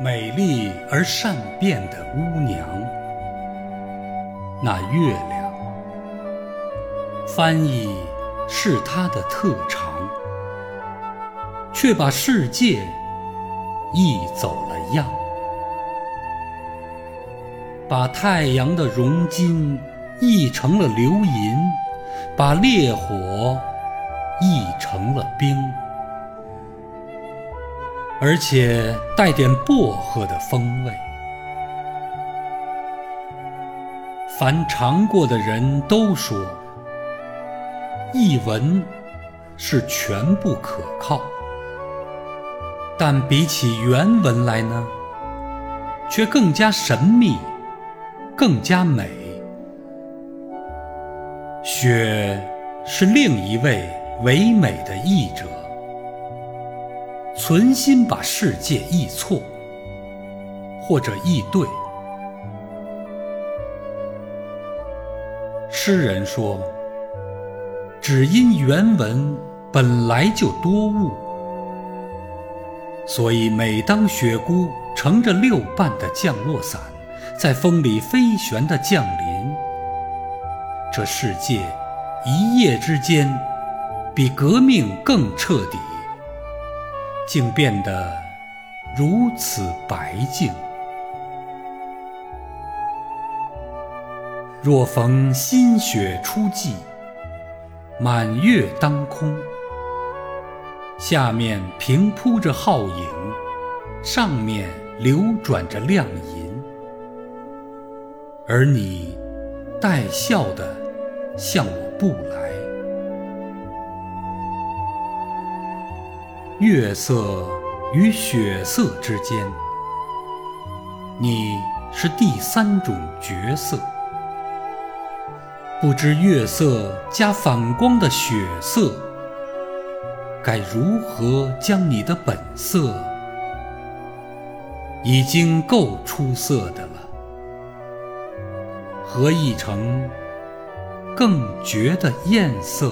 美丽而善变的巫娘，那月亮，翻译是她的特长，却把世界译走了样，把太阳的熔金译成了流银，把烈火译成了冰。而且带点薄荷的风味。凡尝过的人都说，译文是全部可靠，但比起原文来呢，却更加神秘，更加美。雪是另一位唯美的译者。存心把世界译错，或者译对。诗人说：“只因原文本来就多雾，所以每当雪姑乘着六瓣的降落伞，在风里飞旋的降临，这世界一夜之间比革命更彻底。”竟变得如此白净。若逢新雪初霁，满月当空，下面平铺着皓影，上面流转着亮银，而你带笑的向我步来。月色与血色之间，你是第三种角色。不知月色加反光的血色，该如何将你的本色，已经够出色的了，合一成更绝的艳色？